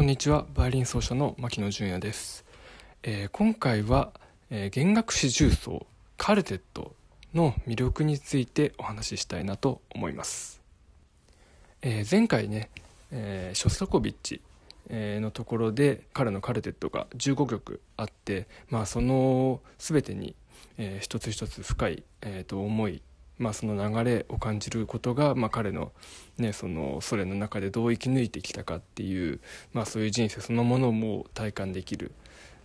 こんにちは。バイオリン奏者の牧野純也です、えー、今回は、えー、弦楽四重奏カルテットの魅力についてお話ししたいなと思います、えー、前回ね、えショスタコビッチのところで彼のカルテットが15曲あって、まあ、その全てに、えー、一つ一つ深い、えー、と思いまあ、その流れを感じることが、まあ、彼の,、ね、そのソ連の中でどう生き抜いてきたかっていう、まあ、そういう人生そのものも体感できる、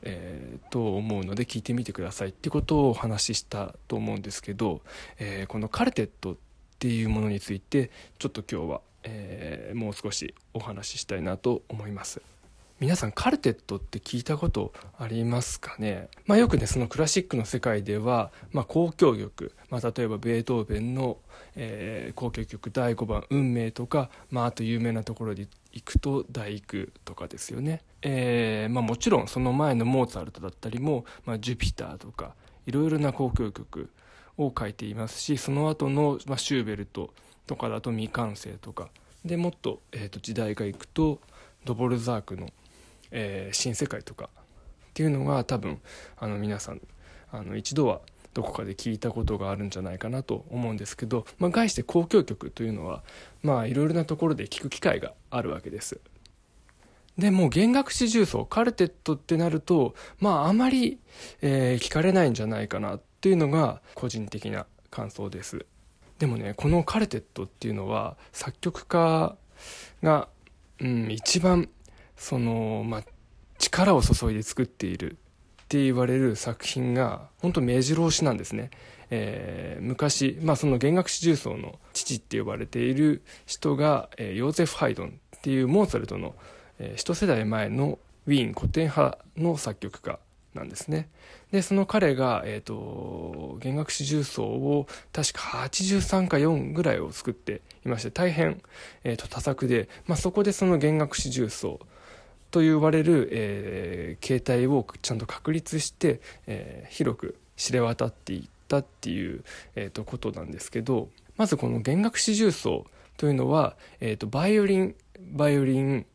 えー、と思うので聞いてみてくださいってことをお話ししたと思うんですけど、えー、このカルテットっていうものについてちょっと今日は、えー、もう少しお話ししたいなと思います。皆さんカルテットって聞いたことありますかね、まあ、よくねそのクラシックの世界では、まあ、交響曲、まあ、例えばベートーベンの、えー、交響曲第5番「運命」とか、まあ、あと有名なところでいくと「第九」とかですよね、えーまあ、もちろんその前のモーツァルトだったりも「まあ、ジュピター」とかいろいろな交響曲を書いていますしその後の、まあ、シューベルトとかだと未完成とか。でもっと,、えー、と時代がいくとドボルザークの「えー、新世界とかっていうのが多分あの皆さんあの一度はどこかで聞いたことがあるんじゃないかなと思うんですけど、まあ、概して交響曲というのはまあいろいろなところで聞く機会があるわけです。でも弦楽四重奏カルテットってなるとまああまり、えー、聞かれないんじゃないかなっていうのが個人的な感想です。でもねこのカルテットっていうのは作曲家が、うん、一番その、まあ、力を注いで作っているって言われる作品が本当目白押しなんですね。えー、昔、まあ、その弦楽四重奏の父って呼ばれている人が、えー、ヨーゼフ・ハイドンっていうモーツァルトの、えー、一世代前のウィーン古典派の作曲家なんですね。で、その彼が、え、ー、と、弦楽四重奏を確か83か4ぐらいを作っていまして、大変、え、ー、と、多作で、まあ、そこでその弦楽四重奏と言われる、えー、形態をちゃんと確立して、えー、広く知れ渡っていったっていう、えーと、ことなんですけどまずこの弦楽四重奏というのは、えーと、バイオリンバイオリン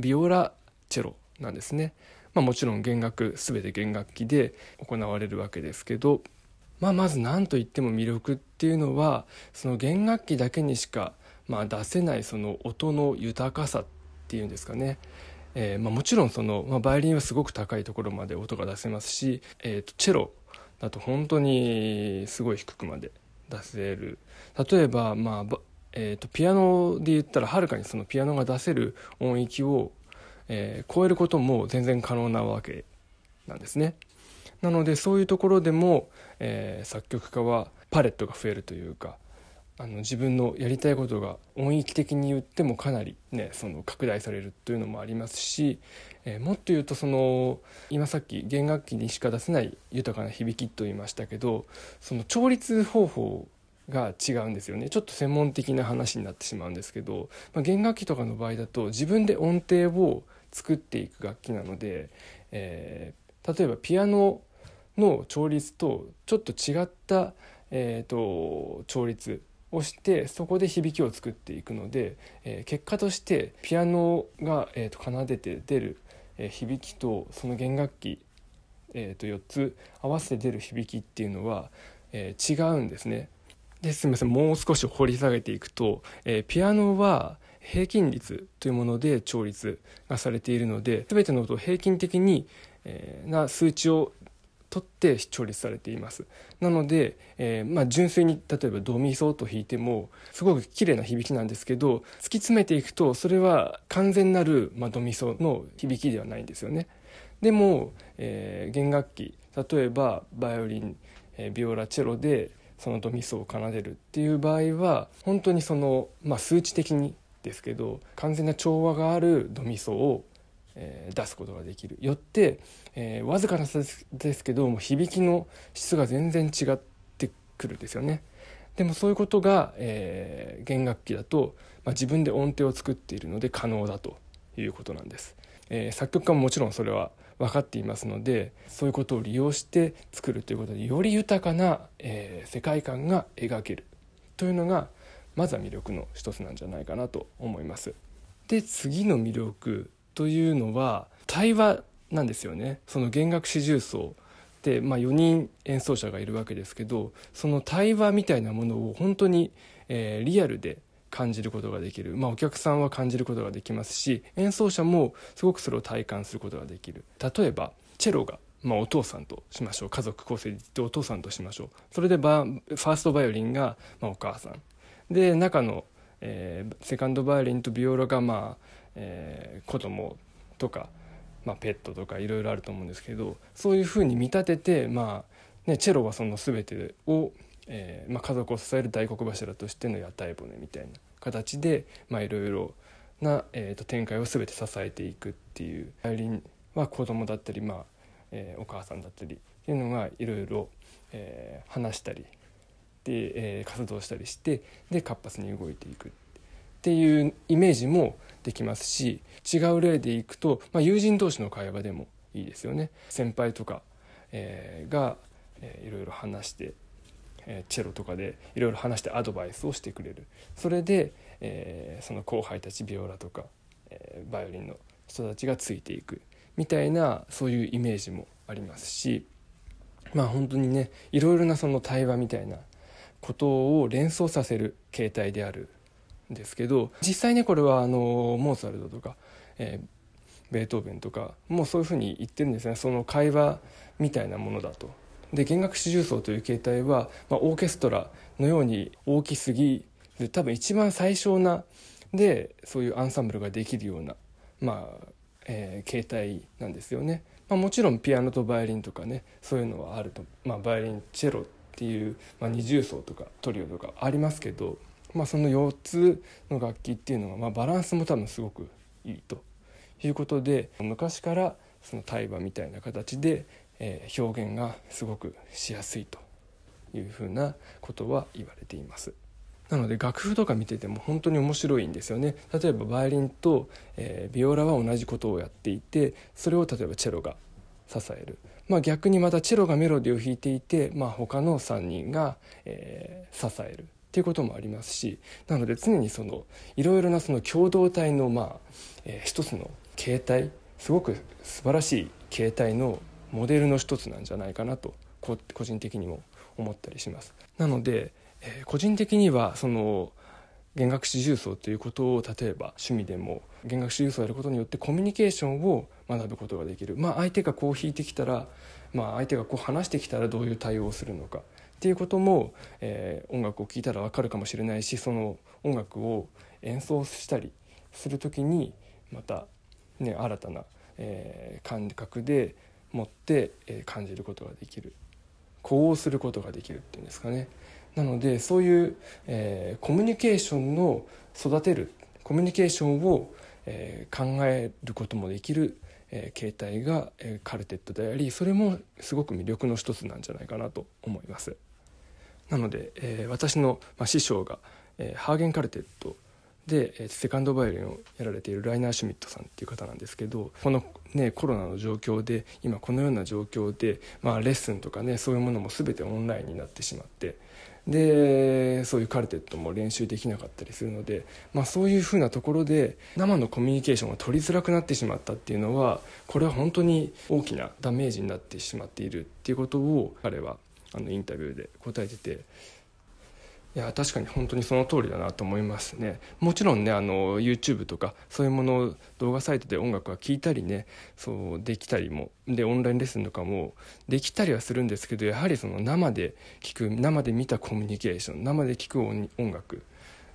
ビオラチェロなんですね。まあ、もちろん弦楽全て弦楽器で行われるわけですけど、まあ、まず何といっても魅力っていうのはその弦楽器だけにしか、まあ、出せないその音の豊かさっていうんですかねえーまあ、もちろんその、まあ、バイオリンはすごく高いところまで音が出せますし、えーと、チェロだと本当にすごい低くまで出せる例えば、まあえーと、ピアノで言ったらはるかにそのピアノが出せる音域を、えー、超えることも全然可能なわけなんですね。なのでそういうところでも、えー、作曲家はパレットが増えるというかあの自分のやりたいことが音域的に言ってもかなりねその拡大されるというのもありますし、えー、もっと言うとその今さっき弦楽器にしか出せない豊かな響きと言いましたけどその調律方法が違うんですよね。ちょっと専門的な話になってしまうんですけど、まあ、弦楽器とかの場合だと自分で音程を作っていく楽器なので、えー、例えばピアノの調律とちょっと違った、えーと調律をしてそこで響きを作っていくので、えー、結果としてピアノが、えーと、奏でて出る、えー、響きとその弦楽器、えーと、4つ合わせて出る響きっていうのは、えー、違うんですね。ですみませんもう少し掘り下げていくと、えー、ピアノは平均率というもので調律がされているので全ての音を平均的に、えー、な数値を取って調律されています。なので、えー、まあ、純粋に例えばドミソと弾いてもすごく綺麗な響きなんですけど突き詰めていくとそれは完全なる、まあ、ドミソの響きではないんですよね。でも、えー、弦楽器例えばバイオリン、えー、ビオラチェロでそのドミソを奏でるっていう場合は本当にその、まあ、数値的にですけど完全な調和があるドミソをえー、出すことができるよって、えー、わずかな差ですけども響きの質が全然違ってくるんですよね。でもそういうことが、えー、弦楽器だと、まあ、自分で音程を作っているので可能だということなんです。えー、作曲家ももちろんそれは分かっていますのでそういうことを利用して作るということでより豊かな、えー、世界観が描けるというのがまずは魅力の一つなんじゃないかなと思います。で次の魅力というのは対話なんですよね。その弦楽四重奏。で、まあ、4人演奏者がいるわけですけどその対話みたいなものを本当に、えー、リアルで感じることができる、まあ、お客さんは感じることができますし演奏者もすごくそれを体感することができる。例えばチェロが、まあ、お父さんとしましょう。家族構成でお父さんとしましょう。それでバファーストバイオリンが、まあ、お母さん。で中の、えー、セカンドバイオリンとビオラが、まあえー、子供とか、まあ、ペットとかいろいろあると思うんですけどそういうふうに見立てて、まあね、チェロはその全てをえーまあ、家族を支える大黒柱としての屋台骨みたいな形でいろいろな、えーと、展開を全て支えていくっていうバイリンは子供だったり、まあえー、お母さんだったりっていうのがいろいろ話したりで、えー、活動したりしてで活発に動いていくっていう。ていうイメージもできますし違う例でいくと、まあ、友人同士の会話でもいいですよね。先輩とか、えー、が、えー、いろいろ話してえチェロとかでいろいろ話してアドバイスをしてくれるそれで、えー、その後輩たちビオラとか、えー、バイオリンの人たちがついていくみたいなそういうイメージもありますしまあ本当にねいろいろなその対話みたいなことを連想させる形態であるですけど実際ねこれはあのモーツァルトとか、えー、ベートーベンとかもうそういうふうに言ってるんですね。その会話みたいなものだと。で弦楽四重奏という形態は、まあ、オーケストラのように大きすぎる多分一番最小なでそういうアンサンブルができるような、まあえー、形態なんですよね。まあ、もちろんピアノとバイオリンとかねそういうのはあると、まあ、バイオリンチェロっていう、まあ、二重奏とかトリオとかありますけど、まあ、その4つの楽器っていうのは、まあ、バランスも多分すごくいいと。いうことで昔からその対話みたいな形でえー、表現がすごくしやすいというふうなことは言われています。なので楽譜とか見てても本当に面白いんですよね。例えばバイオリンと、えー、ビオラは同じことをやっていてそれを例えばチェロが支える、まあ、逆にまたチェロがメロディーを弾いていて、まあ、他の3人が、えー、支える。っていうこともありますしなので常にそのいろいろなその共同体のまあ、えー、一つの形態すごく素晴らしい形態のモデルの一つなんじゃないかなと個人的にも思ったりします。なので、えー、個人的にはその弦楽四重奏ということを例えば趣味でも弦楽四重奏をやることによってコミュニケーションを学ぶことができる、まあ、相手がこう弾いてきたら、まあ、相手がこう話してきたらどういう対応をするのかっていうことも、えー、音楽を聴いたら分かるかもしれないしその音楽を演奏したりする時にまた、ね、新たな、えー、感覚で持ってえ感じることができる。呼応することができるっていうんですかね。なのでそういう、えー、コミュニケーションの育てるコミュニケーションを、えー、考えることもできる、えー、形態が、えー、カルテットでありそれもすごく魅力の一つなんじゃないかなと思います。なので、えー、私の、まあ、師匠が、えー、ハーゲンカルテットでセカンドバイオリンをやられているライナー・シュミットさんっていう方なんですけどこの、ね、コロナの状況で今このような状況で、まあ、レッスンとかねそういうものも全てオンラインになってしまってでそういうカルテットも練習できなかったりするので、まあ、そういうふうなところで生のコミュニケーションが取りづらくなってしまったっていうのはこれは本当に大きなダメージになってしまっているっていうことを彼はあのインタビューで答えてていや確かに本当にその通りだなと思いますね。もちろんねあの YouTube とかそういうものを動画サイトで音楽は聴いたりねそうできたりもでオンラインレッスンとかもできたりはするんですけどやはりその生で聴く生で見たコミュニケーション生で聴く音楽、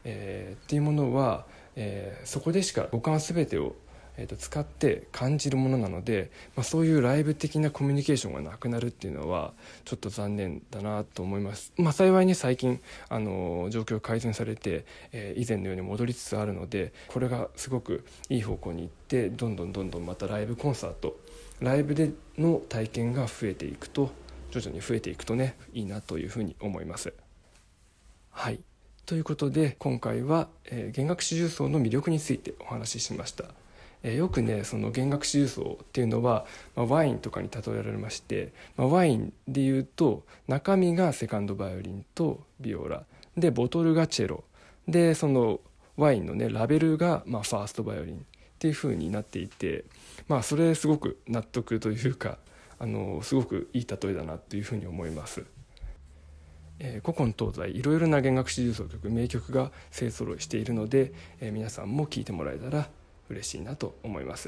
えー、っていうものは、えー、そこでしか五感全てをえー、と使って感じるものなので、まあ、そういうライブ的なコミュニケーションがなくなるっていうのはちょっと残念だなと思います、まあ、幸いに最近あの状況改善されて、えー、以前のように戻りつつあるのでこれがすごくいい方向に行ってどんどんどんどんまたライブコンサートライブでの体験が増えていくと徐々に増えていくとねいいなというふうに思います。はいということで今回は、えー、弦楽四重奏の魅力についてお話ししました。え、よくねその弦楽四重奏っていうのは、まあ、ワインとかに例えられまして、まあ、ワインでいうと中身がセカンドバイオリンとビオラでボトルがチェロでそのワインのねラベルが、まあ、ファーストバイオリンっていう風になっていてまあそれすごく納得というかあのすごくいい例えだなというふうに思います。えー、古今東西いろいろな弦楽四重奏曲名曲が勢ぞろいしているので、えー、皆さんも聴いてもらえたら嬉しいなと思います。